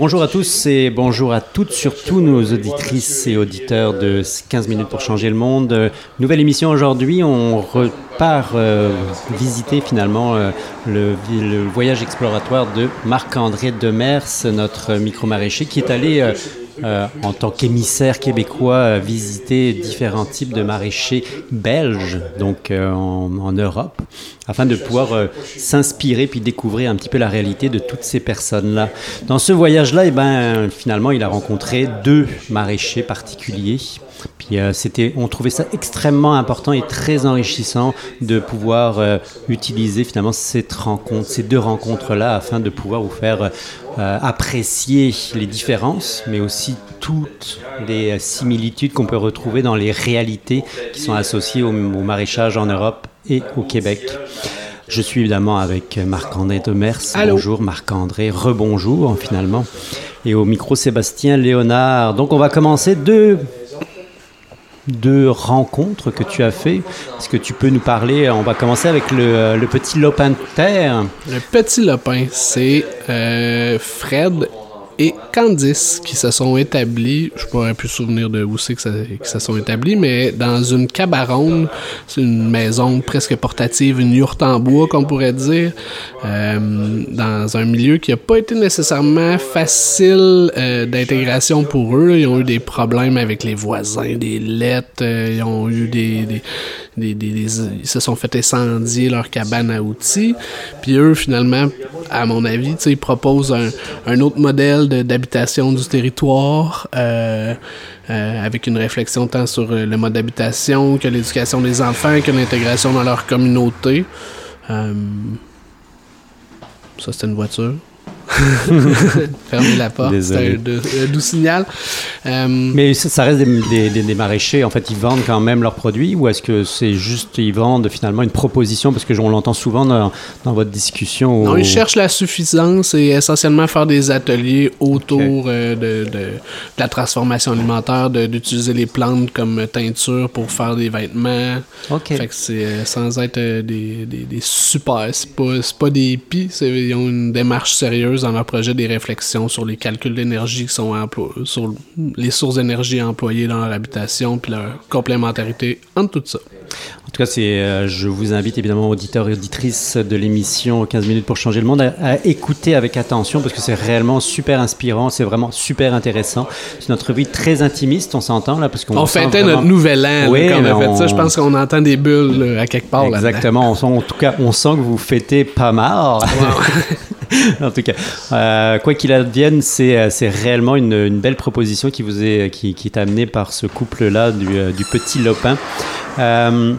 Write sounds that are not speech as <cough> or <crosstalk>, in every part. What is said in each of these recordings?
Bonjour à tous et bonjour à toutes, surtout nos auditrices et auditeurs de 15 minutes pour changer le monde. Nouvelle émission aujourd'hui, on repart euh, visiter finalement euh, le, voyage exploratoire de Marc-André Demers, notre micro-maraîcher, qui est allé euh, en tant qu'émissaire québécois, visiter différents types de maraîchers belges, donc en, Europe, afin de pouvoir s'inspirer puis découvrir un petit peu la réalité de toutes ces personnes-là. Dans ce voyage-là, eh ben, finalement, il a rencontré deux maraîchers particuliers. Puis euh, c'était, on trouvait ça extrêmement important et très enrichissant de pouvoir euh, utiliser finalement cette rencontre, ces deux rencontres-là, afin de pouvoir vous faire euh, apprécier les différences, mais aussi toutes les similitudes qu'on peut retrouver dans les réalités qui sont associées au maraîchage en Europe et au Québec. Je suis évidemment avec Marc-André Demers. Bonjour Marc-André, rebonjour finalement. Et au micro Sébastien Léonard. Donc on va commencer deux deux rencontres que tu as fait. Est-ce que tu peux nous parler? On va commencer avec le, le petit lopin de terre. Le petit lopin, c'est euh, Fred et Candice qui se sont établis, je pourrais plus souvenir de où c'est que, que se sont établis, mais dans une cabaronne, c'est une maison presque portative, une yourte en bois qu'on pourrait dire, euh, dans un milieu qui n'a pas été nécessairement facile euh, d'intégration pour eux. Ils ont eu des problèmes avec les voisins, des lettres, euh, ils ont eu des ils se sont fait incendier leur cabane à outils. Puis eux, finalement, à mon avis, ils proposent un, un, autre modèle d'habitation du territoire. Euh, euh, avec une réflexion tant sur le mode d'habitation que l'éducation des enfants, que l'intégration dans leur communauté. Euh, ça, c'était une voiture. <laughs> Fermez la porte, c'est un, doux signal. Euh, Mais ça, ça reste des, des, des, maraîchers, en fait, ils vendent quand même leurs produits ou est-ce que c'est juste, ils vendent finalement une proposition Parce que on l'entend souvent dans, dans, votre discussion. Non, ils cherchent la suffisance et essentiellement faire des ateliers autour okay. euh, de, de, de, la transformation alimentaire, d'utiliser les plantes comme teinture pour faire des vêtements. OK. Fait que c'est euh, sans être euh, des, super, c'est pas, pas des hippies, ils ont une démarche sérieuse dans leur projet des réflexions sur les calculs d'énergie qui sont sur les sources d'énergie employées dans leur habitation, puis leur complémentarité entre tout ça. En tout cas, c'est, euh, je vous invite évidemment, auditeurs et auditrices de l'émission 15 minutes pour changer le monde, à, à écouter avec attention parce que c'est réellement super inspirant, c'est vraiment super intéressant. C'est notre vie très intimiste, on s'entend là, parce qu'on on fêtait vraiment... notre nouvel an oui, là, quand on a fait ça. Je pense qu'on entend des bulles là, à quelque part. Exactement. On, en tout cas, on sent que vous fêtez pas mal. Wow. <laughs> <laughs> en tout cas, euh, quoi qu'il advienne, c'est, c'est réellement une, belle proposition qui est, amenée par ce couple-là du, euh, petit Lopin. Euh,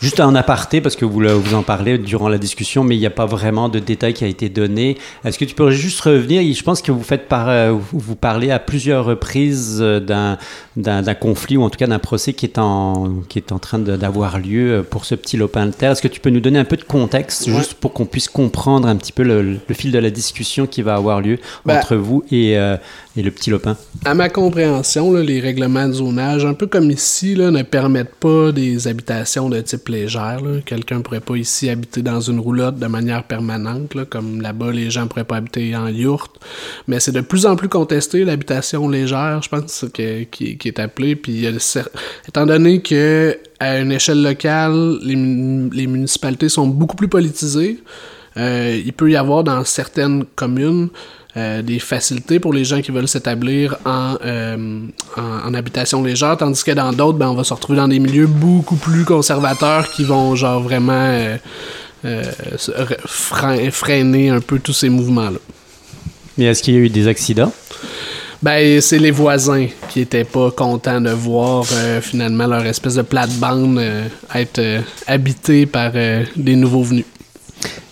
Juste un aparté, parce que vous, vous en parlez durant la discussion, mais il n'y a pas vraiment de détails qui a été donné. Est-ce que tu peux juste revenir? Je pense que vous faites par, euh, vous parlez à plusieurs reprises d'un, d'un, conflit, ou en tout cas d'un procès qui est en, qui est en train d'avoir lieu pour ce petit lopin de terre. Est-ce que tu peux nous donner un peu de contexte, ouais. juste pour qu'on puisse comprendre un petit peu le, le, fil de la discussion qui va avoir lieu ben, entre vous et, euh, et le petit lopin À ma compréhension, les règlements de zonage, un peu comme ici, ne permettent pas des habitations de type légère. Quelqu'un ne pourrait pas ici habiter dans une roulotte de manière permanente, comme là-bas, les gens ne pourraient pas habiter en yourte. Mais c'est de plus en plus contesté, l'habitation légère, je pense, qui, est appelée. Puis, étant donné que à une échelle locale, les, les municipalités sont beaucoup plus politisées, euh, il peut y avoir dans certaines communes euh, des facilités pour les gens qui veulent s'établir en, euh, en, en, habitation légère, tandis que dans d'autres, ben, on va se retrouver dans des milieux beaucoup plus conservateurs qui vont genre vraiment euh, freiner un peu tous ces mouvements-là. Mais est-ce qu'il y a eu des accidents? Ben, c'est les voisins qui étaient pas contents de voir euh, finalement leur espèce de plate-bande euh, être euh, habitée par des nouveaux venus.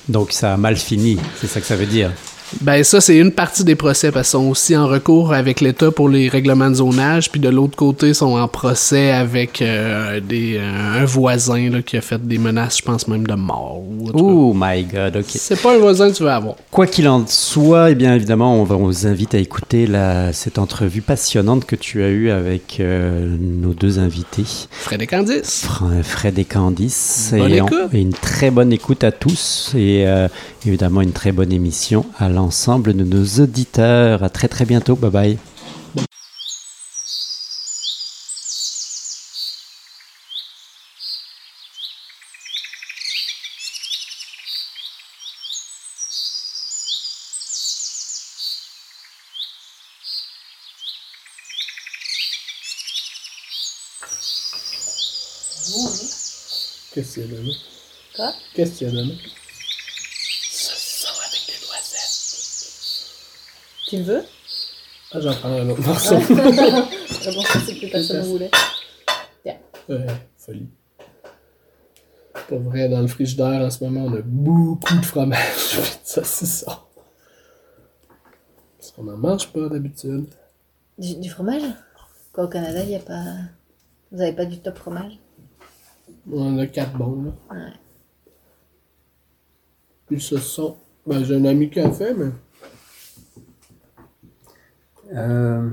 Donc ça a mal fini, c'est ça que ça veut dire. Ben ça, c'est une partie des procès parce qu'ils sont aussi en recours avec l'État pour les règlements de zonage, puis de l'autre côté, ils sont en procès avec euh, des, euh, un voisin là, qui a fait des menaces, je pense même de mort. Oh my God, ok. C'est pas un voisin que tu veux avoir. Quoi qu'il en soit, eh bien évidemment, on, va, on vous invite à écouter la, cette entrevue passionnante que tu as eue avec euh, nos deux invités. Fred et Candice. Fred et Candice. Bonne et, écoute. On, et une très bonne écoute à tous et évidemment une très bonne émission à l'ensemble de nos auditeurs. À très très bientôt. Bye bye. Qu'est-ce qu'il y a donné? Quoi? Qu'est-ce qu'il y a donné? Saucisson avec des noisettes. Tu le veux? Ah, j'en prends un autre morceau. <laughs> Ah bon, ça, c'est plus personne ne voulait. Ouais, folie. Pour vrai, dans le frigidaire, en ce moment, on a beaucoup de fromage. <laughs> ça, c'est ça. Parce qu'on n'en mange pas d'habitude. Du, du fromage? Quoi, au Canada, il n'y a pas. Vous avez pas du top fromage? On en a quatre bons, là. Ouais. Puis ce sont. Ben, j'ai un ami qui a fait, mais. Euh...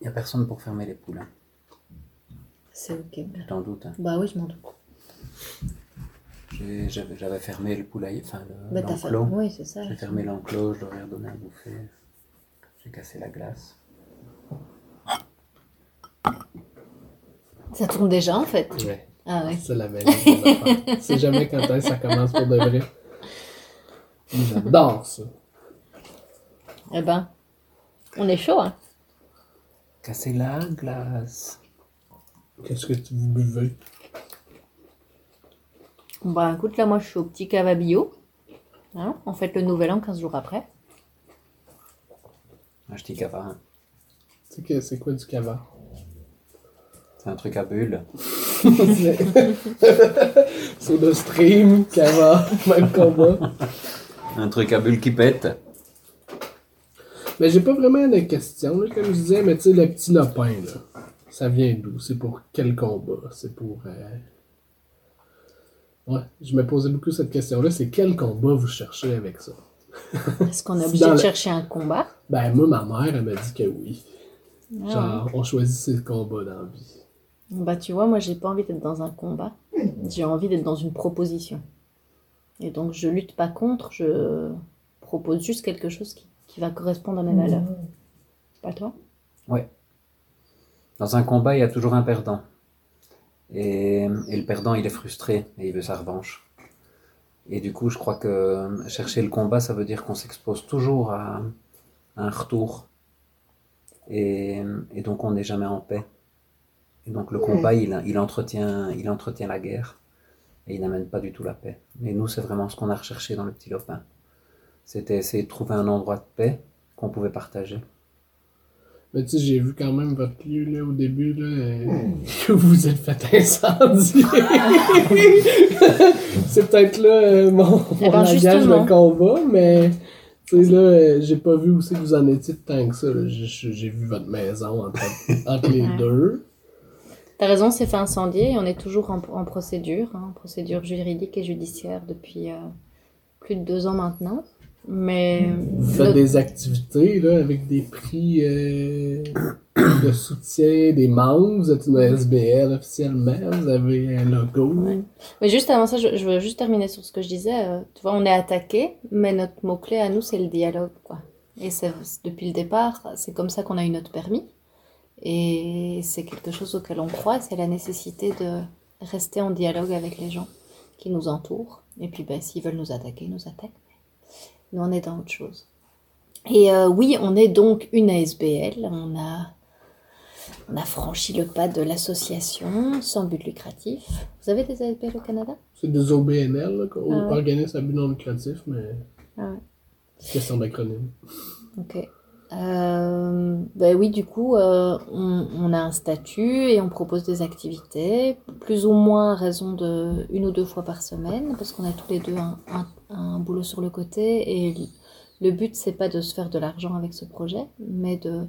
Y a personne pour fermer les poules, hein. C'est ok. tu t'en doutes. Hein. Bah oui, je m'en doute. J'ai- J'avais j'avais fermé le poulailler, enfin le- Bah t'as fait. l'enclos. Oui, c'est ça. J'ai fermé l'enclos, je leur ai redonné à bouffer. J'ai cassé la glace. Ça tourne déjà en fait. Ouais. Ah ouais. C'est la même. <laughs> C'est jamais quand ça commence pour de vrai. J'adore ça. Eh ben, on est chaud, hein. Casser la glace. Qu'est-ce que tu vous buvez? Bah écoute, là, moi, je suis au petit cava bio. Hein on fête le nouvel an 15 jours après. Un petit cava. hein. C'est que- c'est quoi du cava? C'est un truc à bulles. <laughs> Soda stream, cava, <laughs> même combat. Un truc à bulles qui pète. Mais j'ai pas vraiment de questions, là, comme je disais, mais tu sais, le petit lopin, là, ça vient d'où? C'est pour quel combat? C'est pour... euh, Ouais, je me posais beaucoup cette question-là, c'est quel combat vous cherchez avec ça? <laughs> Est-ce qu'on est obligé de chercher un combat? Ben, moi, ma mère, elle m'a dit que oui. Ah Genre, on choisit ses combats dans la vie. Bah tu vois, moi j'ai pas envie d'être dans un combat, j'ai envie d'être dans une proposition. Et donc je lutte pas contre, je propose juste quelque chose qui, qui va correspondre à mes valeurs. Pas toi? Dans un combat, il y a toujours un perdant. Et, et le perdant, il est frustré et il veut sa revanche. Et du coup, je crois que chercher le combat, ça veut dire qu'on s'expose toujours à, à un retour. Et, et donc, on n'est jamais en paix. Et donc, le combat, il, il, entretient, il entretient la guerre. Et il n'amène pas du tout la paix. Mais nous, c'est vraiment ce qu'on a recherché dans le petit lopin. C'était essayer de trouver un endroit de paix qu'on pouvait partager. Mais tu sais, j'ai vu quand même votre lieu, là, au début, là, euh, <laughs> que vous vous êtes fait incendier. <laughs> c'est peut-être là euh, mon, mon Eh ben, langage justement. de combat, mais tu sais, là, euh, j'ai pas vu où c'est que vous en étiez tant que ça. J'ai vu votre maison entre, <laughs> entre les Ouais. deux. T'as raison, c'est fait incendier et on est toujours en, en procédure, hein, procédure juridique et judiciaire depuis euh, plus de deux ans maintenant. Mais Vous faites des activités là, avec des prix euh, de soutien des membres. Vous êtes une SBL officiellement. Vous avez un logo. Ouais. Mais juste avant ça, je, je veux juste terminer sur ce que je disais. euh, tu vois, on est attaqué, mais notre mot-clé à nous, c'est le dialogue, quoi. Et c'est depuis le départ, c'est comme ça qu'on a eu notre permis. Et c'est quelque chose auquel on croit, c'est la nécessité de rester en dialogue avec les gens qui nous entourent. Et puis, ben, s'ils veulent nous attaquer, ils nous attaquent. Mais on est dans autre chose. Et euh, oui, on est donc une ASBL. On a, on a franchi le pas de l'association sans but lucratif. Vous avez des ASBL au Canada? C'est des OBNL, Ah organismes à but non lucratif, mais Ah ouais. c'est question d'acronyme. Ok. Euh, ben oui, du coup, euh, on, a un statut et on propose des activités, plus ou moins à raison de une ou deux fois par semaine, parce qu'on a tous les deux un boulot sur le côté. Et le but, c'est pas de se faire de l'argent avec ce projet, mais de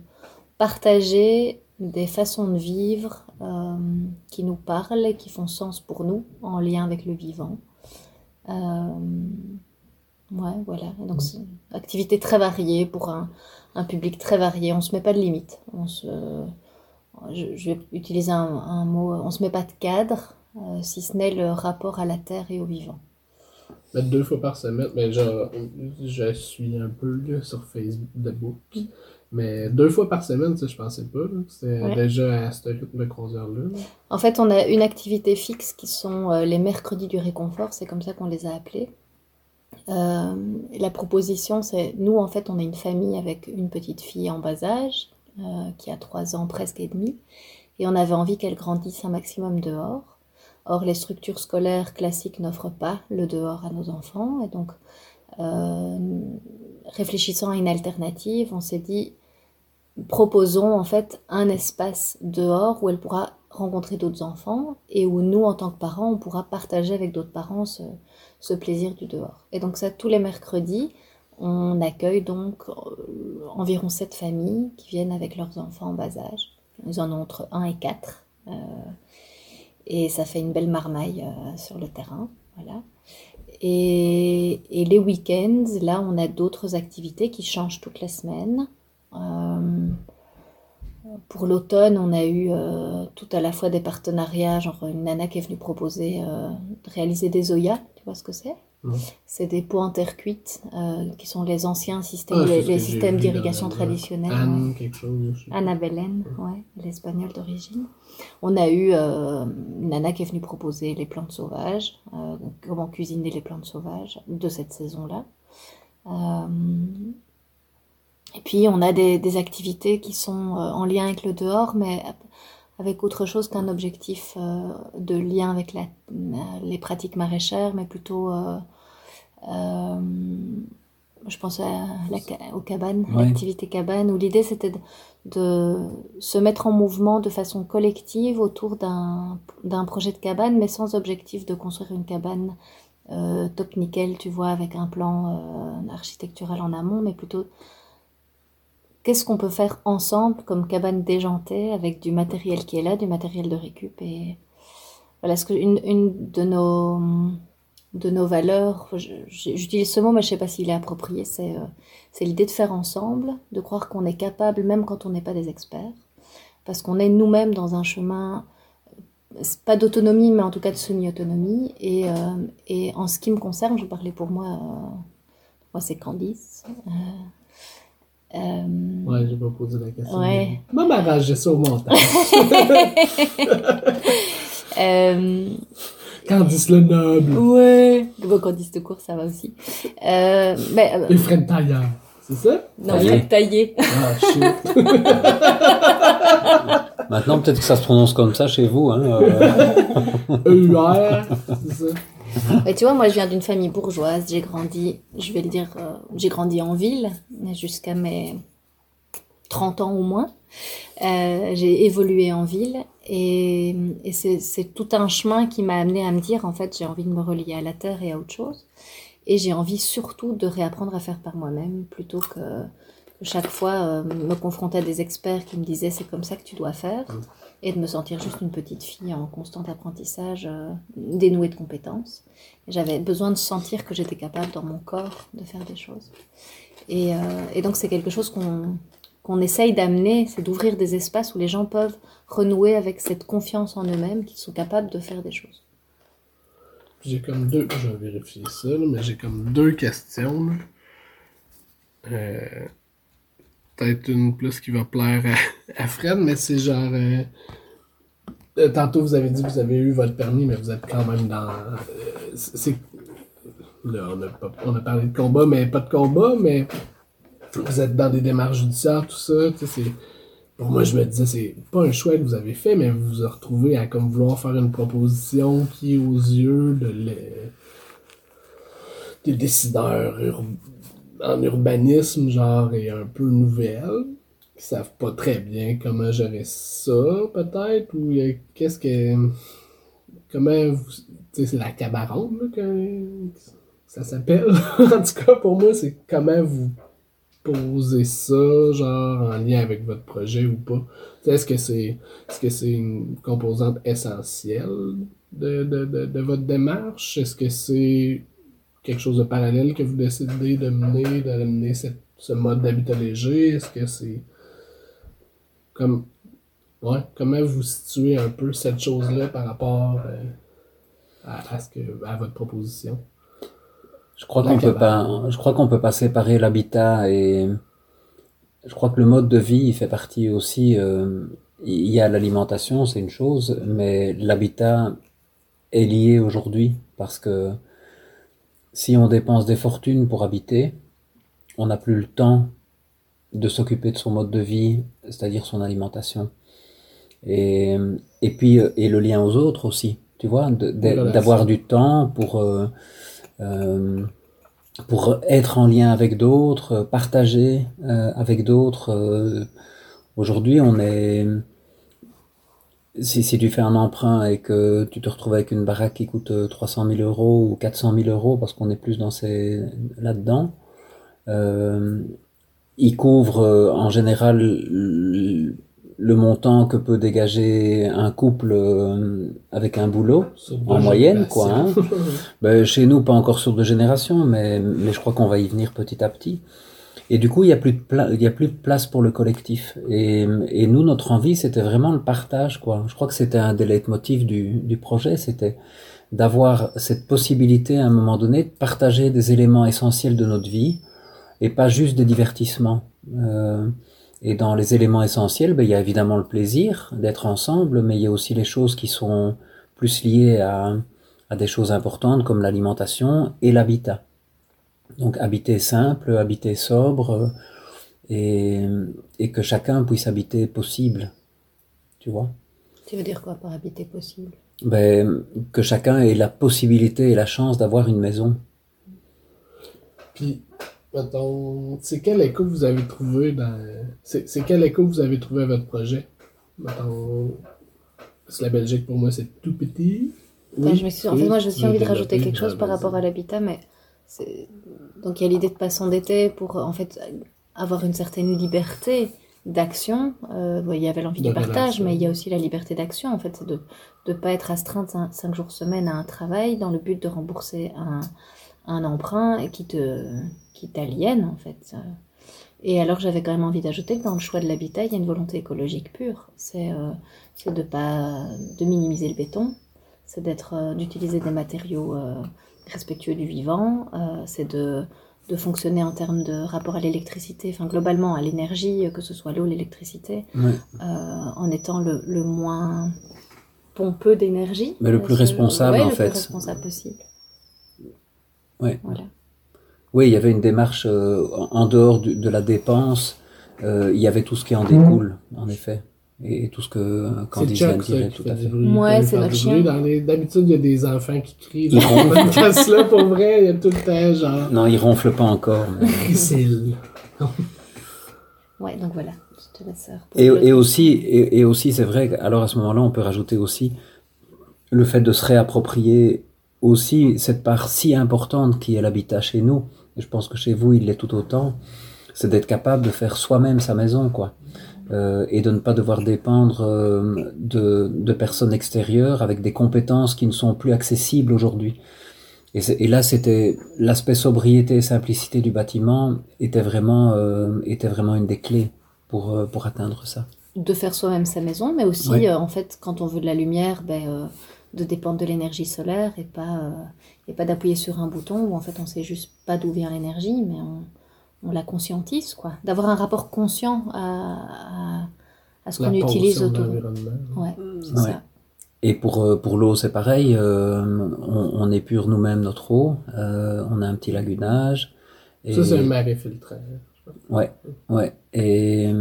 partager des façons de vivre euh, qui nous parlent et qui font sens pour nous, en lien avec le vivant. Ouais, voilà. Donc, c'est une activité très variée pour un, un public très varié. On se met pas de limite. On se, je, je vais utiliser un, un mot. On se met pas de cadre, euh, si ce n'est le rapport à la terre et au vivant. deux fois par semaine. Mais genre, je suis un peu là, sur Facebook. Mais deux fois par semaine, ça, je pensais pas. C'est Ouais. déjà à ce rythme là. En fait, on a une activité fixe qui sont euh, les mercredis du réconfort, c'est comme ça qu'on les a appelés. Euh, la proposition, c'est nous, en fait, on est une famille avec une petite fille en bas âge, euh, qui a trois ans presque et demi, et on avait envie qu'elle grandisse un maximum dehors. Or, les structures scolaires classiques n'offrent pas le dehors à nos enfants, et donc, euh, réfléchissant à une alternative, on s'est dit, proposons en fait un espace dehors où elle pourra rencontrer d'autres enfants et où nous, en tant que parents, on pourra partager avec d'autres parents ce, plaisir du dehors. Et donc ça, tous les mercredis, on accueille donc euh, environ sept familles qui viennent avec leurs enfants en bas âge. Ils en ont entre 1 et 4. euh, et ça fait une belle marmaille euh, sur le terrain. Voilà. Et, les week-ends, là, on a d'autres activités qui changent toute la semaine. Pour l'automne, on a eu euh, tout à la fois des partenariats, genre une nana qui est venue proposer euh, de réaliser des Zoya, tu vois ce que c'est? C'est des pots en terre cuite, euh, qui sont les anciens systèmes, Ah, les, systèmes d'irrigation traditionnels. ouais. Anne, quelque chose. ouais, l'espagnol d'origine. On a eu une nana qui est venue proposer les plantes sauvages, comment cuisiner les plantes sauvages de cette saison-là. Euh, et puis on a des, des activités qui sont euh, en lien avec le dehors, mais avec autre chose qu'un objectif euh, de lien avec la- les pratiques maraîchères, mais plutôt, euh, euh, je pense à la, aux cabanes, Ouais. l'activité cabane, où l'idée c'était de, de se mettre en mouvement de façon collective autour d'un projet de cabane, mais sans objectif de construire une cabane euh, top nickel, tu vois, avec un plan euh, architectural en amont, mais plutôt qu'est-ce qu'on peut faire ensemble comme cabane déjantée avec du matériel qui est là, du matériel de récup et voilà ce que une, une de nos de nos valeurs, j'utilise ce mot mais je sais pas s'il est approprié, c'est euh, l'idée de faire ensemble, de croire qu'on est capable même quand on n'est pas des experts, parce qu'on est nous-mêmes dans un chemin euh, pas d'autonomie mais en tout cas de semi-autonomie et, euh, et en ce qui me concerne, je parlais pour moi, euh, moi c'est Candice. Euh, euh, Ouais, j'ai pas posé la question. Ouais. Moi, m'arranger ça au montage. <laughs> euh, Candice le Noble? Ouais. Bon, dit de cours, ça va aussi. Euh, mais, euh, Et Fred Taillard. C'est ça? non. Fred taillé. Ah, shit. Maintenant, peut-être que ça se prononce comme ça chez vous. Hein, euh, <laughs> EUR. C'est ça? <laughs> Tu vois, moi, je viens d'une famille bourgeoise. J'ai grandi, je vais le dire, euh, j'ai grandi en ville jusqu'à mes 30 ans au moins. Euh, j'ai évolué en ville et, c'est tout un chemin qui m'a amené à me dire, en fait, j'ai envie de me relier à la terre et à autre chose. Et j'ai envie surtout de réapprendre à faire par moi-même plutôt que, que chaque fois euh, me confronter à des experts qui me disaient c'est comme ça que tu dois faire et de me sentir juste une petite fille en constant apprentissage, euh, dénouée de compétences. J'avais besoin de sentir que j'étais capable dans mon corps de faire des choses. Et, euh, et donc c'est quelque chose qu'on qu'on essaye d'amener, c'est d'ouvrir des espaces où les gens peuvent renouer avec cette confiance en eux-mêmes, qu'ils sont capables de faire des choses. J'ai comme deux. Je vais vérifier ça, mais j'ai comme deux questions. Euh, Peut-être une plus qui va plaire à, Fred, mais c'est genre. euh, euh, tantôt, vous avez dit que vous avez eu votre permis, mais vous êtes quand même dans. euh, c'est. Là, on a, pas- on a parlé de combat, mais pas de combat, mais vous êtes dans des démarches judiciaires, tout ça. Pour moi, je me disais, c'est pas un choix que vous avez fait, mais vous vous retrouvez à comme vouloir faire une proposition qui, aux yeux de les- des décideurs ur- en urbanisme, genre, est un peu nouvelle, qui savent pas très bien comment gérer ça, peut-être, ou euh, qu'est-ce que. Comment vous. Tu sais, c'est la cabaronde, là, que ça s'appelle. <laughs> en tout cas, pour moi, c'est comment vous posez ça, genre, en lien avec votre projet ou pas. Est-ce que c'est est-ce que c'est une composante essentielle de, de, de, de votre démarche? Est-ce que c'est quelque chose de parallèle que vous décidez de mener, de mener cette- ce mode d'habitat léger? Est-ce que c'est comme ouais, comment vous situez un peu cette chose-là par rapport euh, à, à ce que à votre proposition? Je crois qu'on peut pas, je crois qu'on peut pas séparer l'habitat et je crois que le mode de vie il fait partie aussi. euh, il y a l'alimentation, c'est une chose, mais l'habitat est lié aujourd'hui parce que si on dépense des fortunes pour habiter, on n'a plus le temps de s'occuper de son mode de vie, c'est-à-dire son alimentation. Et, et puis, euh, et le lien aux autres aussi, tu vois, d'avoir du temps pour, euh, euh, pour être en lien avec d'autres, partager euh, avec d'autres. Aujourd'hui, on est... Si, si tu fais un emprunt et que tu te retrouves avec une baraque qui coûte euh, 300 000 euros ou 400 000 euros, parce qu'on est plus dans ces là-dedans, euh, il couvre euh, en général le montant que peut dégager un couple euh, avec un boulot, en moyenne, quoi. Hein. <laughs> Ben, chez nous, pas encore sur deux générations, mais, mais je crois qu'on va y venir petit à petit. Et du coup, il y a plus de y a plus de place pour le collectif. Et, et nous, notre envie, c'était vraiment le partage, quoi. Je crois que c'était un des leitmotifs du, du projet, c'était d'avoir cette possibilité à un moment donné de partager des éléments essentiels de notre vie et pas juste des divertissements. Euh, et dans les éléments essentiels, ben, il y a évidemment le plaisir d'être ensemble, mais il y a aussi les choses qui sont plus liées à, à des choses importantes comme l'alimentation et l'habitat. Donc habiter simple, habiter sobre euh, et, et que chacun puisse habiter possible. Tu vois? Tu veux dire quoi par habiter possible? Ben, Que chacun ait la possibilité et la chance d'avoir une maison. Puis, mettons, c'est quel écho vous avez trouvé dans. C'est quel écho vous avez trouvé à votre projet? Mettons. Parce que la Belgique, pour moi, c'est tout petit. Je m'excuse. En fait, moi, aussi veux envie de rajouter quelque chose par rapport à l'habitat, mais donc il y a l'idée de pas s'endetter pour euh, en fait avoir une certaine liberté d'action. Euh, il y avait l'envie De du partage, mais il y a aussi la liberté d'action. En fait, c'est de ne pas être astreinte cin- cinq jours semaine à un travail dans le but de rembourser un, un emprunt et qui te qui t'aliène en fait. Et alors j'avais quand même envie d'ajouter que dans le choix de l'habitat, il y a une volonté écologique pure. C'est euh, de pas de minimiser le béton, c'est d'être euh, d'utiliser des matériaux respectueux du vivant, euh, c'est de de fonctionner en termes de rapport à l'électricité, enfin globalement à l'énergie, euh, que ce soit l'eau, l'électricité, euh, en étant le, le moins pompeux d'énergie. Mais le plus responsable, ouais, en le fait. plus responsable possible. Ouais. Voilà. Oui, il y avait une démarche euh, en dehors du- de la dépense. euh, il y avait tout ce qui en découle, en effet. Et, et tout ce que euh, Candice vient de dire, tout à fait. bruit. Ouais, c'est notre chien. D'habitude, il y a des enfants qui crient. Ils ce podcast-là, pour vrai, il y a tout le temps, genre, Non, il ronfle pas encore. mais-. <laughs> Ouais, donc voilà, je te laisse. reposer Et, aussi, et, et aussi, c'est vrai. Alors à ce moment-là, on peut rajouter aussi le fait de se réapproprier aussi cette part si importante qui est l'habitat chez nous. Et je pense que chez vous, il l'est tout autant. C'est d'être capable de faire soi-même sa maison, quoi. Euh, et de ne pas devoir dépendre euh, de, de personnes extérieures avec des compétences qui ne sont plus accessibles aujourd'hui. Et, là, c'était l'aspect sobriété et simplicité du bâtiment était vraiment, euh, était vraiment une des clés pour, pour atteindre ça. de faire soi-même sa maison, mais aussi, Ouais. en fait, quand on veut de la lumière, ben, de dépendre de l'énergie solaire et pas, et pas d'appuyer sur un bouton où en fait on sait juste pas d'où vient l'énergie, mais on, on la conscientise, quoi. D'avoir un rapport conscient à, à, à ce qu'on utilise autour. Ouais, c'est Ouais. ça. Et pour, euh, pour l'eau, c'est pareil. euh, on, on épure nous-mêmes notre eau. euh, on a un petit lagunage. Et, Ça, c'est un marais filtré. Ouais, ouais. Et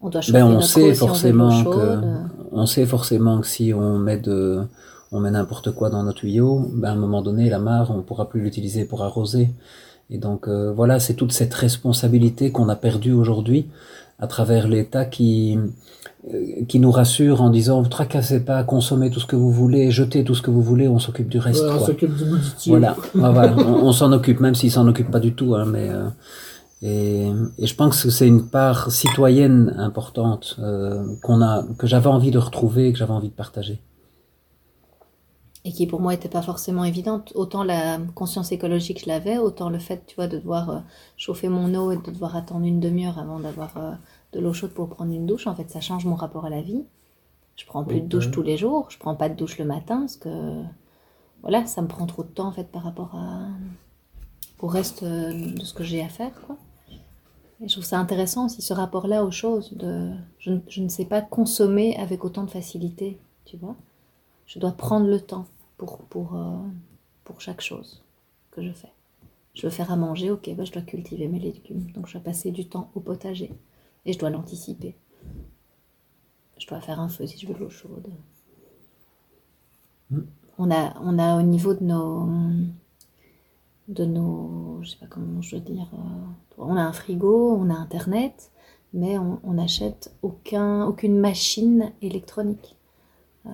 On doit ben, on notre sait si on forcément que, on sait forcément que si on met de, on met n'importe quoi dans nos tuyaux, ben, à un moment donné, la mare, on pourra plus l'utiliser pour arroser. Et donc, euh, voilà, c'est toute cette responsabilité qu'on a perdue aujourd'hui à travers l'État qui, euh, qui nous rassure en disant, vous tracassez pas, consommez tout ce que vous voulez, jetez tout ce que vous voulez, on s'occupe du reste. Ouais, on s'occupe du bout du tuyau. Voilà, Ouais, voilà. on, on s'en occupe, même s'il s'en occupe pas du tout. Hein, mais euh, et, et je pense que c'est une part citoyenne importante euh, qu'on a, que j'avais envie de retrouver, et que j'avais envie de partager. Et qui pour moi était pas forcément évidente. Autant la conscience écologique je l'avais, autant le fait, tu vois, de devoir euh, chauffer mon eau et de devoir attendre une demi-heure avant d'avoir euh, de l'eau chaude pour prendre une douche, en fait, ça change mon rapport à la vie. Je prends plus de douche tous les jours, je prends pas de douche le matin parce que voilà, ça me prend trop de temps en fait par rapport à au reste euh, de ce que j'ai à faire. Quoi. Et je trouve ça intéressant aussi ce rapport-là aux choses. De, je, ne- je ne sais pas consommer avec autant de facilité, tu vois. Je dois prendre le temps pour, pour, euh, pour chaque chose que je fais. Je veux faire à manger, ok, bah, je dois cultiver mes légumes. Donc je dois passer du temps au potager. Et je dois l'anticiper. Je dois faire un feu si je veux de l'eau chaude. On a, on a au niveau de nos, de nos, je sais pas comment je veux dire, euh, on a un frigo, on a internet, mais on on n'achète aucun, aucune machine électronique. Euh,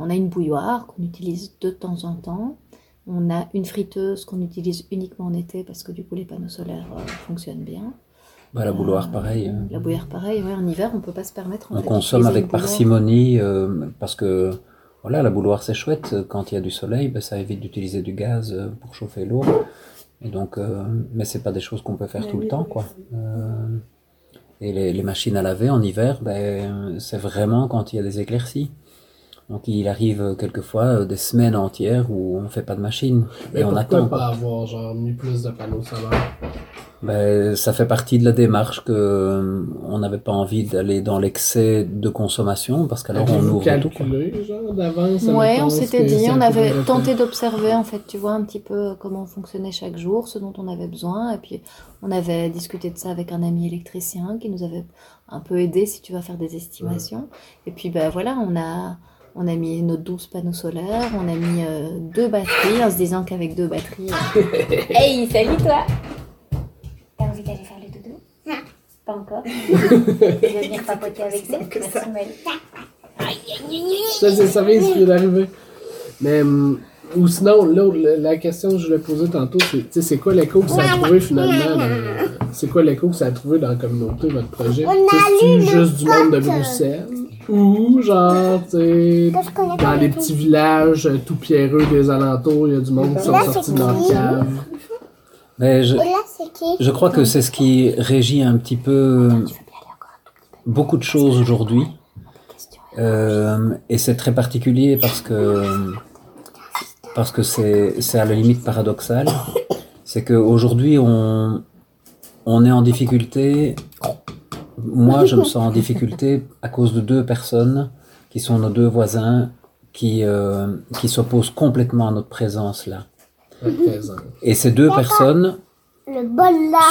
on a une bouilloire qu'on utilise de temps en temps. On a une friteuse qu'on utilise uniquement en été parce que du coup les panneaux solaires euh, fonctionnent bien. Bah, la bouilloire, pareil. euh, La bouillière pareil, ouais, en hiver on peut pas se permettre. en On fait, consomme avec bouilloire. parcimonie euh, parce que voilà, la bouilloire c'est chouette. Quand il y a du soleil, ben, ça évite d'utiliser du gaz pour chauffer l'eau. Et donc, euh, mais c'est pas des choses qu'on peut faire tout le temps, quoi. Euh, et les, machines à laver en hiver, ben, c'est vraiment quand il y a des éclaircies. Donc il arrive quelquefois euh, des semaines entières où on fait pas de machine Mais et on pourquoi attend. pas quoi. avoir genre mis plus de panneaux solaires? Ben, ça fait partie de la démarche que euh, on n'avait pas envie d'aller dans l'excès de consommation parce qu'alors on ouvre tout. d'avance? Ouais, on s'était dit, on avait tenté d'observer en fait, tu vois, un petit peu comment fonctionnait chaque jour, ce dont on avait besoin, et puis on avait discuté de ça avec un ami électricien qui nous avait un peu aidé si tu vas faire des estimations. Et puis ben voilà, on a on a mis nos 12 panneaux solaires, on a mis euh, deux batteries en se disant qu'avec deux batteries. euh, <laughs> hey, salut toi. T'as envie d'aller faire le dodo? Pas encore. <laughs> Tu veux venir papoter avec ça Merci Mel. Ça, c'est ça vient ce qui vient d'arriver. Mais, hum, ou sinon, l'autre, la, question que je voulais poser tantôt, c'est, tu sais, c'est quoi l'écho que ça a trouvé finalement dans- C'est quoi l'écho que ça a trouvé dans la communauté, votre projet? C'est-tu juste du monde de Bruxelles? Ou, genre, tu sais, dans les petits villages euh, tout pierreux des alentours, il y a du monde qui sont sortis c'est de leur cave. Mais je, c'est qui? je crois que c'est ce qui régit un petit peu beaucoup de choses aujourd'hui. Euh, et c'est très particulier parce que parce que c'est c'est à la limite paradoxal. C'est qu'aujourd'hui on on est en difficulté. Moi, je me sens en difficulté à cause de deux personnes qui sont nos deux voisins qui euh, qui s'opposent complètement à notre présence là. Et ces deux personnes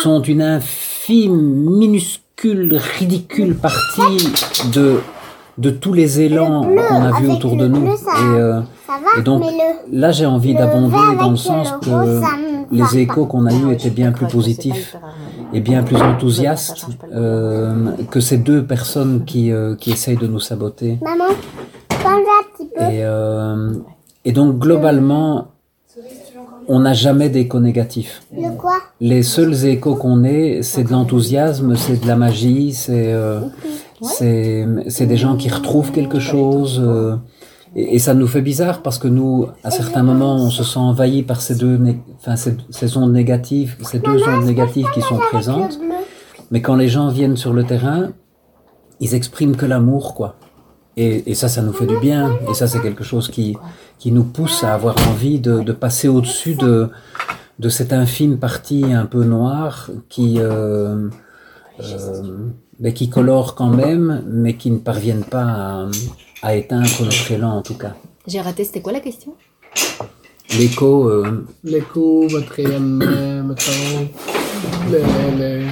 sont une infime, minuscule, ridicule partie de, de tous les élans qu'on a vus autour de nous. bleu, ça- Et, euh, et donc, là, j'ai envie d'abonder dans le sens le que les échos qu'on a eus étaient bien plus positifs et bien plus le euh, que ces deux personnes qui, euh, qui essayent de nous saboter. Maman, prends-le un petit peu. Et, euh, et donc, globalement, on n'a jamais d'écho négatif. Le quoi? Les seuls échos qu'on ait, c'est de l'enthousiasme, c'est de la magie, c'est euh, c'est c'est des gens qui retrouvent quelque chose. euh, et, et ça nous fait bizarre parce que nous, à certains moments, on se sent envahi par ces deux, enfin ces, ces ondes négatives, ces deux ondes négatives qui sont présentes. Mais quand les gens viennent sur le terrain, ils expriment que l'amour, quoi. Et, et ça, ça nous fait du bien. Et ça, c'est quelque chose qui, qui nous pousse à avoir envie de, de passer au-dessus de, de cette infime partie un peu noire qui, euh, euh, mais qui colore quand même, mais qui ne parviennent pas à, à éteindre notre élan, en tout cas. J'ai raté, c'était quoi la question? L'écho, euh, L'écho, votre rayonnement, mettons. Le,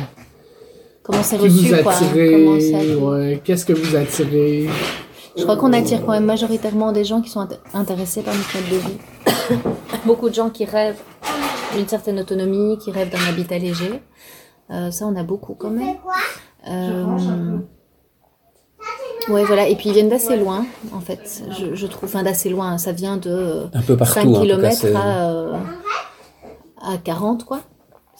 Comment c'est qui vous reçu, quoi? ça- attirez, ouais. Qu'est-ce que vous attirez? Je crois qu'on attire quand même majoritairement des gens qui sont int- intéressés par notre mode de vie. <coughs> Beaucoup de gens qui rêvent d'une certaine autonomie, qui rêvent d'un habitat léger. Euh, ça, on a beaucoup quand même. Euh, ouais, voilà. Et puis ils viennent d'assez loin, en fait. Je, je trouve, enfin d'assez loin. Ça vient de un peu 5 partout, en tout cas. km à, euh, à 40, quoi.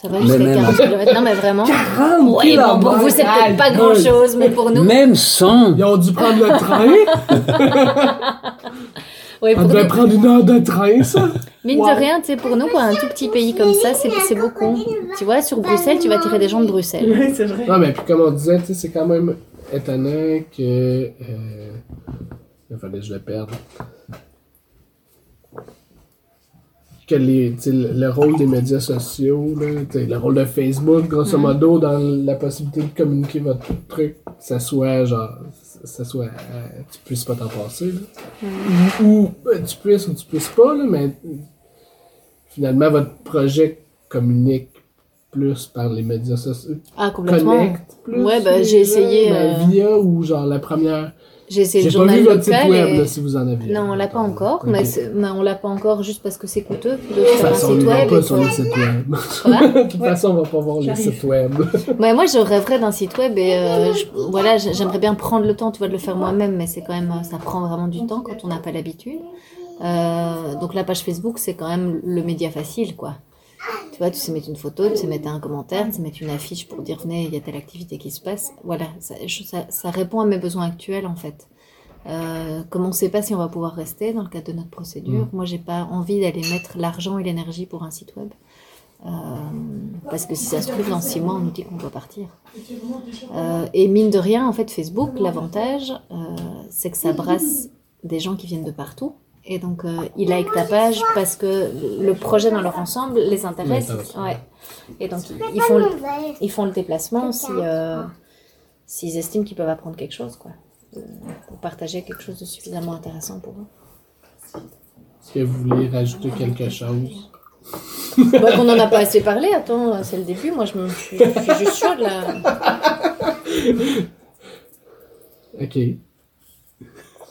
Ça va jusqu'à même- 40 km. Non, mais vraiment. 40 Ouais, bon, pour vous, c'est peut-être pas grand chose, mais pour nous. Même sans, Ils ont dû prendre le train. <laughs> Ouais, On devait nous- prendre une heure de train, ça. Mine de rien, tu sais, pour nous, pour un tout petit pays comme ça, c'est c'est beaucoup. Tu vois, sur Bruxelles, tu vas tirer des gens de Bruxelles. Oui, c'est vrai. Non, mais puis comme on disait, tu sais, c'est quand même étonnant que. Euh... Il fallait que je le perde. que les, le le rôle des médias sociaux, là, le rôle de Facebook, grosso modo, dans la possibilité de communiquer votre truc, ça soit genre, ça soit, euh, tu puisses pas t'en passer, là. ou euh, tu puisses ou tu puisses pas, là, mais finalement, votre projet communique plus par les médias sociaux. Ah, complètement. Connecte plus. Ouais, bah, j'ai essayé, ben, euh, via ou genre la première. J'ai essayé J'ai le pas vu journal votre site web, et- là, si vous en aviez. Non, on l'a pas encore, mais, mais on l'a pas encore juste parce que c'est coûteux de toute faire un façon, on site ne va web. pas sur tout. les sites web. Voilà. de toute façon, on va pas voir les J'arrive. sites web. <laughs> Ouais, moi, je rêverais d'un site web et euh, je- voilà, j'aimerais bien prendre le temps, tu vois, de le faire moi-même, mais c'est quand même, euh, ça prend vraiment du temps quand on n'a pas l'habitude. Euh, donc la page Facebook, c'est quand même le média facile, quoi. Tu vois, tu sais mettre une photo, tu sais mettre un commentaire, tu sais mettre une affiche pour dire venez, il y a telle activité qui se passe. Voilà, ça, je- ça, ça répond à mes besoins actuels en fait. Euh, comme on ne sait pas si on va pouvoir rester dans le cadre de notre procédure, moi j'ai pas envie d'aller mettre l'argent et l'énergie pour un site web. Euh, parce que si ça se trouve, dans six mois, on nous dit qu'on doit partir. Euh, et mine de rien, en fait, Facebook, l'avantage, c'est que ça brasse des gens qui viennent de partout. Et donc, euh, ils like ta page parce que le projet dans leur ensemble les intéresse. Ouais. Et donc, ils font le, ils font le déplacement si, euh, s'ils estiment qu'ils peuvent apprendre quelque chose, quoi. Euh, Pour partager quelque chose de suffisamment intéressant pour eux. Est-ce que vous voulez rajouter quelque chose? Bah, qu'on en a pas assez parlé, attends, c'est le début, moi je, me, je, suis, je suis juste chaude là. <laughs> Ok.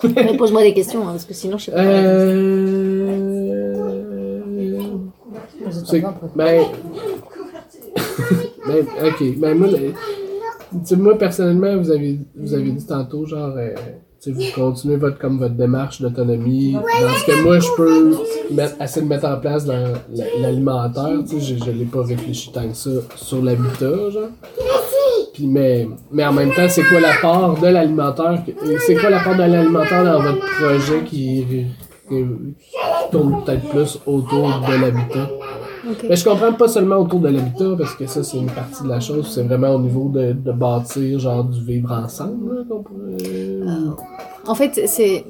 <laughs> Mais Pose-moi des questions, hein, parce que sinon je sais pas. Euh... C'est- Ben... ben, ok. Ben, moi, le- tu sais, moi, personnellement, vous avez, vous avez dit tantôt, genre, euh, tu sais, vous continuez votre, comme votre démarche d'autonomie. Dans ce que moi, je peux mettre, essayer de mettre en place dans la- l'alimentaire, tu sais, je, je l'ai pas réfléchi tant que ça sur l'habitat, genre. Puis, mais, mais en même temps, c'est quoi la part de l'alimentaire? C'est quoi la part de l'alimentaire dans votre projet qui, qui tourne peut-être plus autour de l'habitat? Mais je comprends pas seulement autour de l'habitat, parce que ça, c'est une partie de la chose. C'est vraiment au niveau de, de bâtir, genre, du vivre ensemble, là, pourrait- En fait, c'est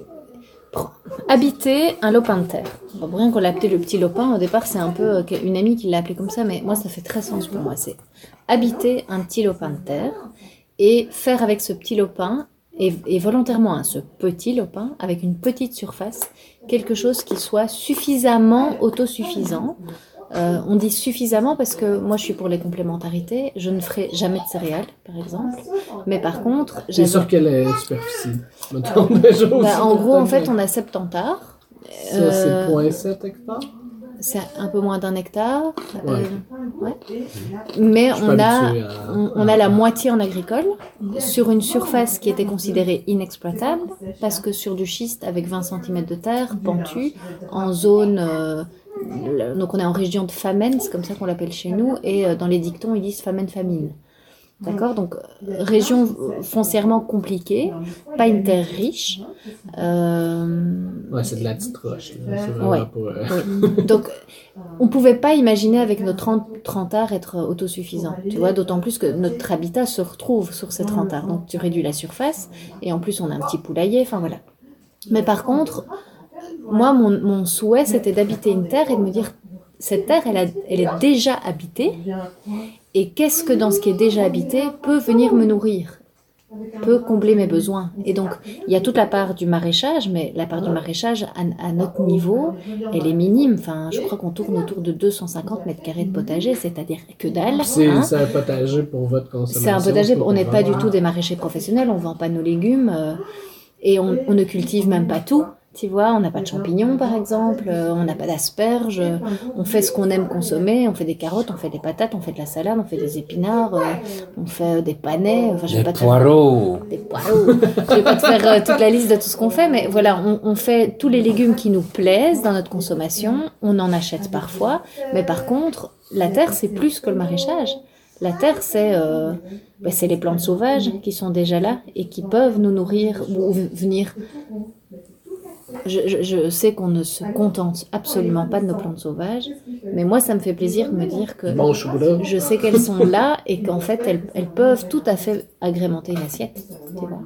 habiter un lopin de terre. Bon, pour rien qu'on l'a appelé le petit lopin, au départ, c'est un peu euh, une amie qui l'a appelé comme ça, mais moi, ça fait très sens pour moi. C'est habiter un petit lopin de terre et faire avec ce petit lopin, et, et volontairement hein, ce petit lopin, avec une petite surface, quelque chose qui soit suffisamment autosuffisant. Euh, on dit suffisamment parce que moi je suis pour les complémentarités. Je ne ferai jamais de céréales, par exemple. Mais par contre, C'est sûr quelle superficie? aussi, <laughs> bah, en gros, en fait, on a 70 hectares. Euh, c'est 0.7 hectares? C'est un peu moins d'un hectare. euh, Ouais. Mais on a, on, on a la moitié en agricole sur une surface qui était considérée inexploitable parce que sur du schiste avec 20 cm de terre pentu en zone euh, donc on est en région de famine, c'est comme ça qu'on l'appelle chez nous et euh, dans les dictons ils disent famine famine. D'accord Donc euh, région foncièrement compliquée, pas une terre riche. Euh, Ouais, c'est de la petite roche. Ouais. euh, oui. <laughs> Donc, on pouvait pas imaginer avec nos 30, 30 arts être autosuffisant. Tu vois, d'autant plus que notre habitat se retrouve sur ces 30 arts. Donc, tu réduis la surface et en plus, on a un petit poulailler. Enfin, voilà. Mais par contre, moi, mon, mon souhait, c'était d'habiter une terre et de me dire, cette terre, elle, a- elle est déjà habitée. Et qu'est-ce que dans ce qui est déjà habité peut venir me nourrir peut combler mes besoins. Et donc, il y a toute la part du maraîchage, mais la part du maraîchage, à, à notre niveau, elle est minime. Enfin, je crois qu'on tourne autour de 250 mètres carrés de potager, c'est-à-dire que dalle. C'est hein. c'est un potager pour votre consommation. C'est un potager, on n'est pas du tout des maraîchers professionnels, on vend pas nos légumes euh, et on, on ne cultive même pas tout. Tu vois, on n'a pas de champignons par exemple, euh, on n'a pas d'asperges, euh, on fait ce qu'on aime consommer, on fait des carottes, on fait des patates, on fait de la salade, on fait des épinards, euh, on fait des panais, enfin je vais Des pas te faire- poireaux. des poireaux. Je vais pas te faire euh, toute la liste de tout ce qu'on fait, mais voilà, on, on fait tous les légumes qui nous plaisent dans notre consommation. On en achète parfois, mais par contre, la terre c'est plus que le maraîchage. La terre c'est euh, c'est les plantes sauvages qui sont déjà là et qui peuvent nous nourrir ou venir. Je, je- je sais qu'on ne se contente absolument pas de nos plantes sauvages, mais moi ça me fait plaisir de me dire que je sais qu'elles sont là et qu'en fait, elles, elles peuvent tout à fait agrémenter une assiette. Tu vois.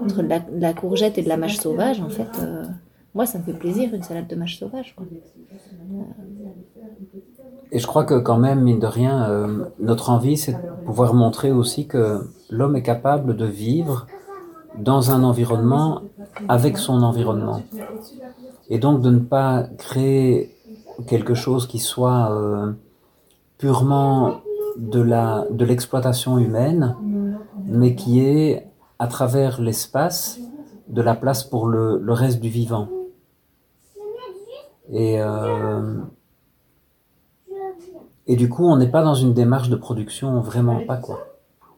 Entre de la, de la courgette et de la mâche sauvage, en fait, euh, moi, ça me fait plaisir une salade de mâche sauvage. Quoi. Et je crois que quand même, mine de rien, euh, notre envie, c'est de pouvoir montrer aussi que l'homme est capable de vivre dans un environnement avec son environnement. Et donc de ne pas créer quelque chose qui soit euh, purement de la de l'exploitation humaine, mais qui est à travers l'espace de la place pour le, le reste du vivant. Et euh, et du coup, on n'est pas dans une démarche de production, vraiment pas quoi.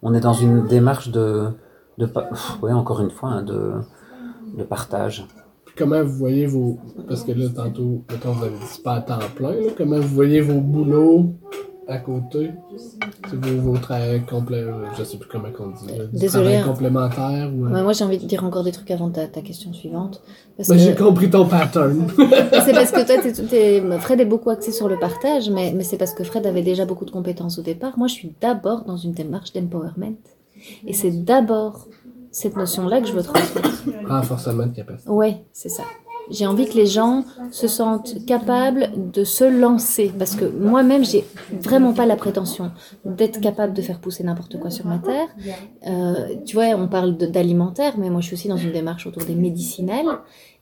On est dans une démarche de, de encore une fois, hein, de, partage. Puis comment vous voyez vos. Parce que là, tantôt, mettons, vous avez dit pas à temps plein, là. Comment vous voyez vos boulots à côté? C'est vos, vos travails complets. Je sais plus comment on dit. là, travail hein. complémentaire ou. euh, Ouais, moi, j'ai envie de dire encore des trucs avant ta, ta question suivante. Parce Ben, que- j'ai compris ton pattern. <laughs> C'est parce que toi, t'es- t'es- Fred est beaucoup axé sur le partage, mais, mais c'est parce que Fred avait déjà beaucoup de compétences au départ. Moi, je suis d'abord dans une démarche d'empowerment. Et c'est d'abord cette notion-là que je veux transmettre. Renforcement de capacité. Ouais, c'est ça. J'ai envie que les gens se sentent capables de se lancer. Parce que moi-même, j'ai vraiment pas la prétention d'être capable de faire pousser n'importe quoi sur ma terre. Euh, tu vois, on parle d'alimentaire, mais moi, je suis aussi dans une démarche autour des médicinales.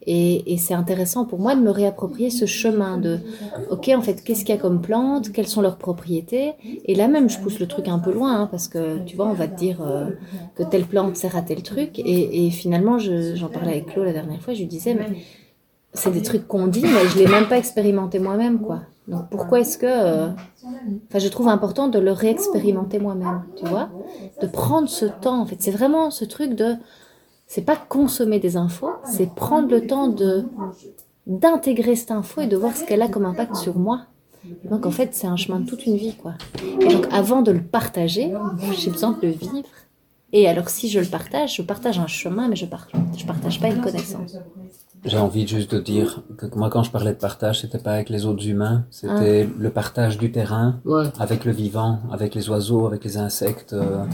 Et, c'est intéressant pour moi de me réapproprier ce chemin de, ok, en fait, qu'est-ce qu'il y a comme plantes, quelles sont leurs propriétés? Et là même, je pousse le truc un peu loin, hein, parce que, tu vois, on va te dire euh, que telle plante sert à tel truc. Et, finalement, je- j'en parlais avec Claude la dernière fois, je lui disais, mais c'est des trucs qu'on dit, mais je l'ai même pas expérimenté moi-même, quoi. Donc pourquoi est-ce que... euh, Enfin, je trouve important de le réexpérimenter moi-même, tu vois De prendre ce temps, en fait. C'est vraiment ce truc de... C'est pas consommer des infos, c'est prendre le temps de d'intégrer cette info et de voir ce qu'elle a comme impact sur moi. Donc en fait, c'est un chemin de toute une vie, quoi. Et donc avant de le partager, j'ai besoin de le vivre. Et alors si je le partage, je partage un chemin, mais je, par... je partage pas une connaissance. J'ai envie juste de dire que moi, quand je parlais de partage, c'était pas avec les autres humains, c'était le partage du terrain Ouais. avec le vivant, avec les oiseaux, avec les insectes, euh,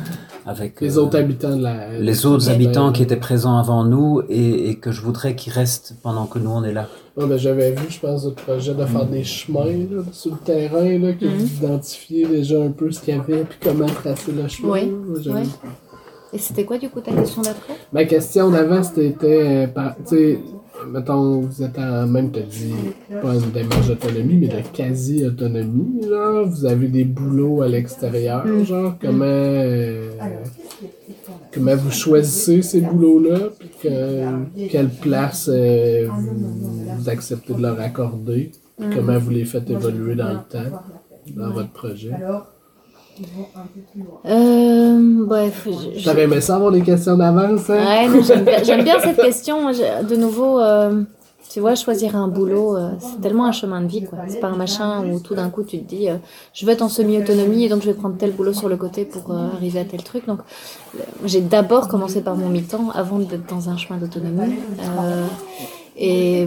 avec Les euh, autres habitants de la. les autres habitants qui étaient présents avant nous et, et que je voudrais qu'ils restent pendant que nous on est là. Ouais, ben, j'avais vu, je pense, le projet de faire des chemins là, sur le terrain, là, que vous identifiez déjà un peu ce qu'il y avait, puis comment tracer le chemin. Oui, là. Et c'était quoi du coup ta question d'après? Ma question d'avant, c'était, euh, par- tu sais, mettons, vous êtes en même, t'as dit, pas une démarche d'autonomie, mais de quasi-autonomie, genre, vous avez des boulots à l'extérieur, Mm. genre, comment, euh, comment vous choisissez ces boulots-là, puis que- quelle place euh, vous, vous acceptez de leur accorder, puis Mm. comment vous les faites évoluer dans le temps, dans votre projet. Euh, Bref, T'aurais aimé ça avoir des questions d'avance, hein? Ouais, j'aime bien, cette question. De nouveau, euh, tu vois, choisir un boulot, euh, c'est tellement un chemin de vie, quoi. C'est pas un machin où tout d'un coup tu te dis, je veux être en semi-autonomie et donc je vais prendre tel boulot sur le côté pour arriver à tel truc. Donc, j'ai d'abord commencé par mon mi-temps avant d'être dans un chemin d'autonomie. Et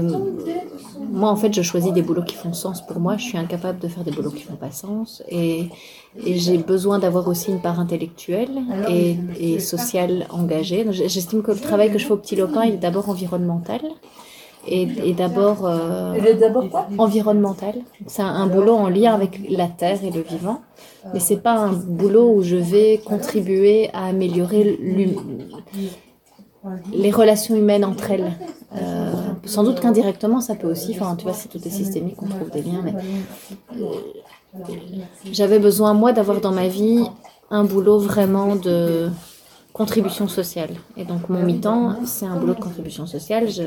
moi, en fait, je choisis des boulots qui font sens pour moi. Je suis incapable de faire des boulots qui font pas sens. Et, et j'ai besoin d'avoir aussi une part intellectuelle et, et sociale engagée. J'estime que le travail que je fais au Petit Lopin, il est d'abord environnemental. Et, et d'abord euh, environnemental. C'est un, un boulot en lien avec la terre et le vivant. Mais c'est pas un boulot où je vais contribuer à améliorer l'hum- les relations humaines entre elles. Euh, sans doute qu'indirectement, ça peut aussi. Enfin, tu vois, si tout est systémique, on trouve des liens. Mais euh, j'avais besoin, moi, d'avoir dans ma vie un boulot vraiment de contribution sociale. Et donc, mon mi-temps, c'est un boulot de contribution sociale. Je,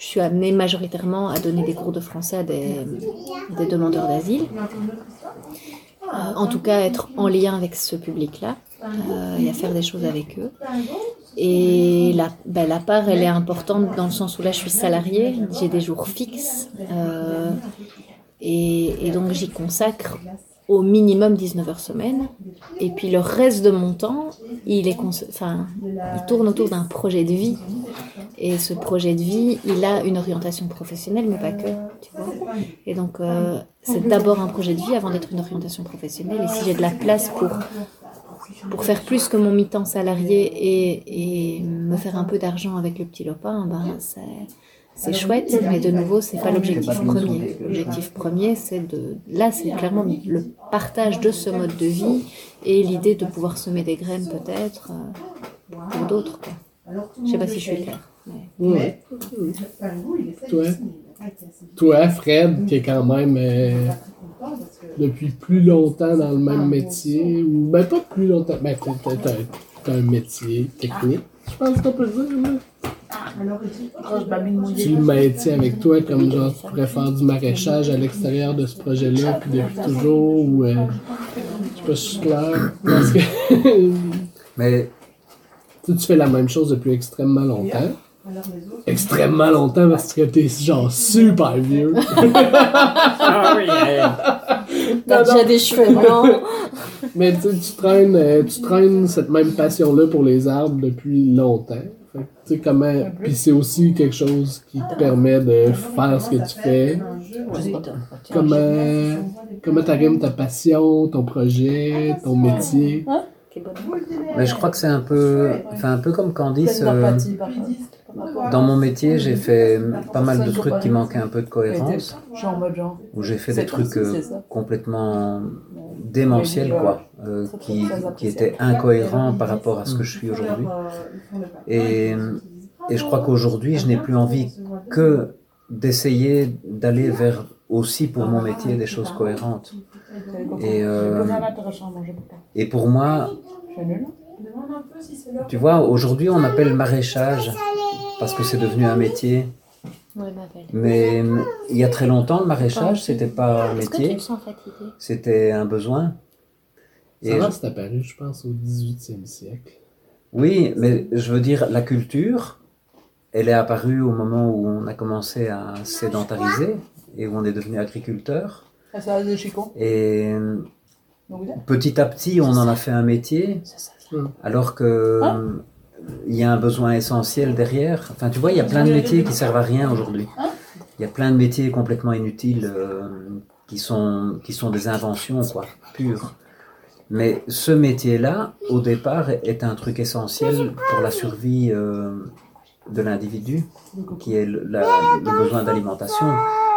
suis amenée majoritairement à donner des cours de français à des, demandeurs d'asile. Euh, en tout cas, être en lien avec ce public-là et à faire des choses avec eux. Et la, ben, la part, elle est importante dans le sens où là, je suis salariée, j'ai des jours fixes. euh, et, donc, j'y consacre au minimum 19 heures semaine. Et puis, le reste de mon temps, il, est il tourne autour d'un projet de vie. Et ce projet de vie, il a une orientation professionnelle, mais pas que. Tu vois et donc, euh, c'est d'abord un projet de vie avant d'être une orientation professionnelle. Et si j'ai de la place pour pour faire plus que mon mi-temps salarié et, et me faire un peu d'argent avec le petit lopin, ben c'est c'est chouette, mais de nouveau, c'est pas l'objectif premier. L'objectif premier, c'est de, là, c'est clairement le partage de ce mode de vie et l'idée de pouvoir semer des graines peut-être euh, pour d'autres. Je sais pas si je suis claire. mais- Ouais. Toi, toi, Fred, qui est quand même euh, depuis plus longtemps dans le même métier, ou ben pas plus longtemps, ben t'as- t'as- t'as t'as un métier technique, je pense qu'on peut le dire. là. Tu le maintiens avec toi comme genre tu pourrais faire du maraîchage à l'extérieur de ce projet-là, puis depuis toujours, ou euh, je sais pas si je suis clair, parce que <laughs> Mais tu, sais, tu fais la même chose depuis extrêmement longtemps. Extrêmement longtemps parce que t'es genre super vieux. <laughs> Ah oui, T'as déjà des cheveux blancs. <laughs> Mais tu traînes, euh, tu traînes cette même passion-là pour les arbres depuis longtemps. Tu sais, comment. Puis c'est aussi quelque chose qui te permet de faire ce que tu fais. Comment. Comment t'arrimes ta passion, ton projet, ton métier. Mais je crois que c'est un peu, enfin un peu comme Candice. euh, dans mon métier, j'ai fait pas mal de trucs qui manquaient un peu de cohérence, où j'ai fait des trucs euh, complètement démentiels, quoi, euh, qui, qui étaient incohérents par rapport à ce que je suis aujourd'hui. Et, et je crois qu'aujourd'hui, je n'ai plus envie que d'essayer d'aller vers aussi pour mon métier des choses cohérentes. Et, euh, et pour moi, tu vois, aujourd'hui on appelle maraîchage parce que c'est devenu un métier. Mais il y a très longtemps, le maraîchage, c'était pas un métier, c'était un besoin. Ça va, c'est apparu, je pense, au 18e siècle. oui, mais je veux dire, la culture, elle est apparue au moment où on a commencé à sédentariser et où on est devenu agriculteur. Ah, ça de Chico. Et Donc, petit à petit, on en a fait un métier, alors que il y a un besoin essentiel derrière. Enfin, tu vois, il y a plein de métiers qui servent à rien aujourd'hui. Il y a plein de métiers complètement inutiles euh, qui sont qui sont des inventions, quoi, pures. Mais ce métier-là, au départ, est un truc essentiel pour la survie euh, de l'individu, qui est le, la- le besoin d'alimentation.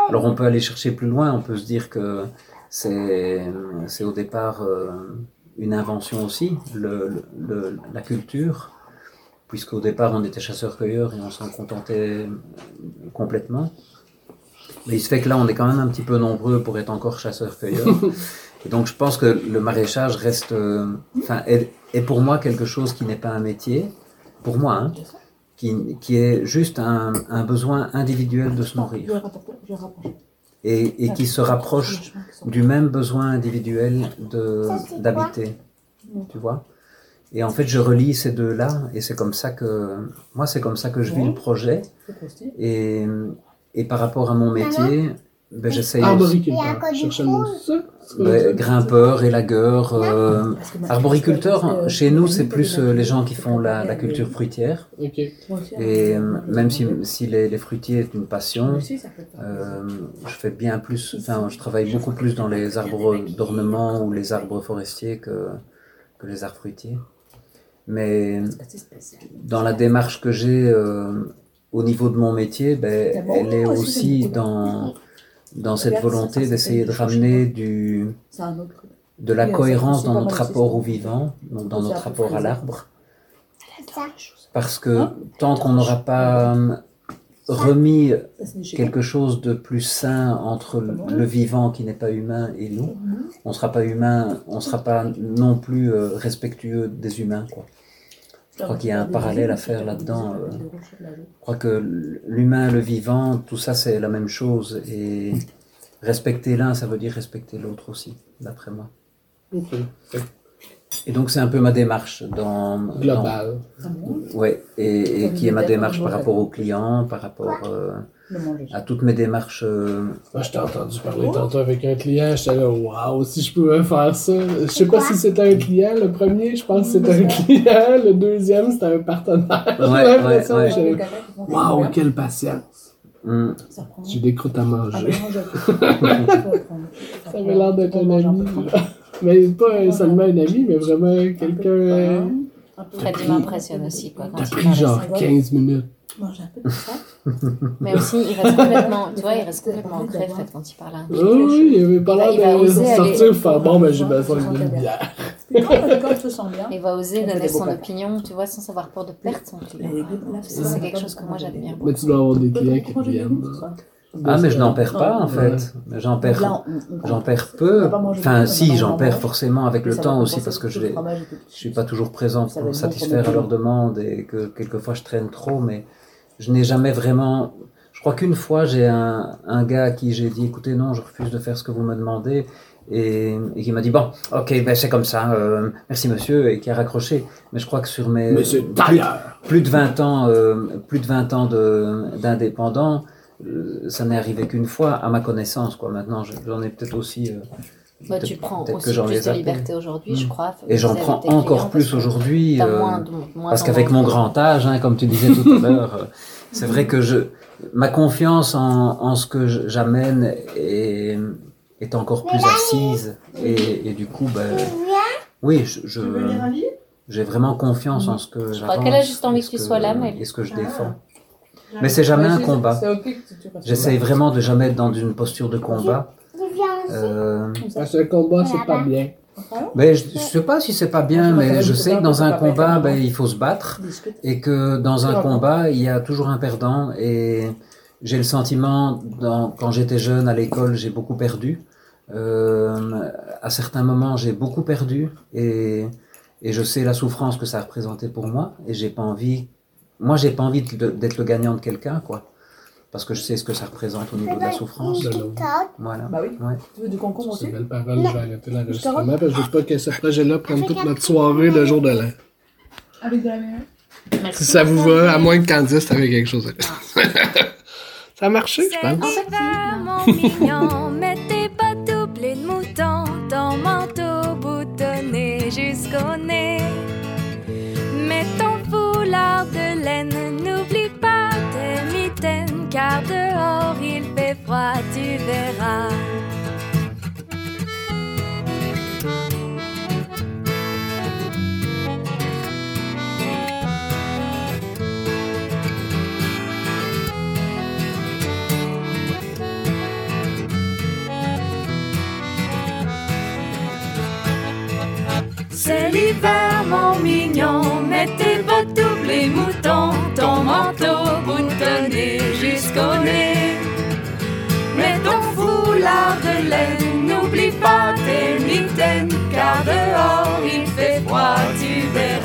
Alors on peut aller chercher plus loin, on peut se dire que c'est au départ euh, une invention aussi, le, la culture, puisqu'au départ on était chasseurs-cueilleurs et on s'en contentait complètement. Mais il se fait que là on est quand même un petit peu nombreux pour être encore chasseurs-cueilleurs. <laughs> Et donc je pense que le maraîchage reste, euh, enfin, est, est pour moi quelque chose qui n'est pas un métier, pour moi, hein, qui, qui est juste un, un besoin individuel de se nourrir. Et, et qui se rapproche du même besoin individuel d'habiter, tu vois? Et en fait, je relie ces deux-là et c'est comme ça que moi, c'est comme ça que je vis le projet. Et, et par rapport à mon métier, ben, j'essaye Ah, Arboriculteur. Ben, grimpeur, élagueur, euh, arboriculteur. que- Chez nous, c'est plus euh, les gens qui font la, la culture fruitière. Et euh, même si, si les, les fruitiers est une passion. Euh, je fais bien plus, enfin, je travaille beaucoup plus dans les arbres d'ornement ou les arbres forestiers que, que les arbres fruitiers. Mais dans la démarche que j'ai euh, au niveau de mon métier, ben, elle est aussi dans, dans cette volonté d'essayer de ramener du, de la cohérence dans notre rapport au vivant, donc dans notre rapport à l'arbre. Parce que tant qu'on n'aura pas euh, remis quelque chose de plus sain entre le, vivant qui n'est pas humain et nous. On sera pas humain, on sera pas non plus euh, respectueux des humains. Quoi. Je crois qu'il y a un parallèle à faire là-dedans. euh. Je crois que l'humain, le vivant, tout ça c'est la même chose et respecter l'un, ça veut dire respecter l'autre aussi, d'après moi. Et donc c'est un peu ma démarche dans, Global. dans- ouais, et, et qui est ma démarche par rapport aux clients, par rapport euh. À toutes mes démarches euh, Moi, je t'ai entendu parler tantôt avec un client, j'étais là, waouh, si je pouvais faire ça. Je sais pas si c'était un client, le premier, je pense que c'était un client, le deuxième, c'était un partenaire. <laughs> J'ai Ouais, l'impression ouais, Wow, Waouh, quelle patience. prend. J'ai des croûtes à Ah, manger. je- <laughs> Ça avait l'air d'être un ami. Mais pas seulement un ami, mais vraiment quelqu'un. euh, Fred, il m'impressionne aussi. Quoi, quand T'as pris genre 15 minutes Mange un peu de ça. <laughs> Mais aussi, il reste complètement, tu vois, il reste complètement ancré, Fred, quand il parle à un Ah oui, il avait pas Il va l'air de oser sortir faire bon, ben j'ai besoin d'une bière. Quand, tu te sens bien, Il va oser donner son opinion, tu vois, sans avoir peur de perdre son client. Là, c'est quelque chose que moi j'admire. Mais tu dois avoir des clients qui viennent. Ah, mais je n'en perds pas, en fait. J'en perds, là, j'en perds peu. pas manger Enfin, si, j'en manger perds forcément avec le temps aussi, parce que je je suis pas toujours présent pour satisfaire à leurs demandes et que quelquefois je traîne trop, mais je n'ai jamais vraiment. Je crois qu'une fois j'ai un, un gars à qui j'ai dit écoutez non, je refuse de faire ce que vous me demandez et, et qui m'a dit bon, ok, ben c'est comme ça, euh, merci monsieur et qui a raccroché. Mais je crois que sur mes c'est plus, d'ailleurs. plus de 20 ans, euh, plus de 20 ans de- d'indépendant, euh, ça n'est arrivé qu'une fois à ma connaissance quoi. Maintenant je- j'en ai peut-être aussi. euh, Bah, tu prends aussi que plus de liberté aujourd'hui, je Mm. crois. Et j'en prends encore plus aujourd'hui. euh, parce qu'avec mon grand âge, hein, comme tu disais tout à <laughs> l'heure, euh, c'est vrai que je, ma confiance en, en ce que je- j'amène est, est encore plus assise. Et, et du coup, ben, oui, je, je- j'ai vraiment confiance en ce que crois j'avance. qu'elle a juste envie et que ce tu sois là, mais- Et ce que je défends. Mais c'est jamais un combat. C'est ok que tu- tu fasses J'essaye vraiment de jamais être dans une posture de combat. Euh, Parce que le combat, c'est pas bien. ben, je, je sais pas si c'est pas bien, mais je sais que dans un combat, ben, il faut se battre. Et que dans un combat, il y a toujours un perdant et j'ai le sentiment, dans, quand j'étais jeune à l'école, j'ai beaucoup perdu. Euh, à certains moments, j'ai beaucoup perdu et, et je sais la souffrance que ça a représenté pour moi et j'ai pas envie, moi j'ai pas envie d'être le gagnant de quelqu'un, quoi. Parce que je sais ce que ça représente au niveau de la souffrance. De l'autre. Voilà. Bah oui. Ouais. Tu veux du concombre C'est aussi? belle parole, je vais arrêter l'enregistrement parce que je veux pas que ce projet-là prenne toute notre soirée le jour de l'an. Avec de la. Merci. Si ça vous va, à moins que Candice avait quelque chose à dire. <laughs> ça a marché, je C'est pense. Mon mignon, mets tes bottes ton manteau boutonné jusqu'au nez. Mets ton foulard de laine, n'oublie pas tes mitaines, car dehors il fait froid, tu verras.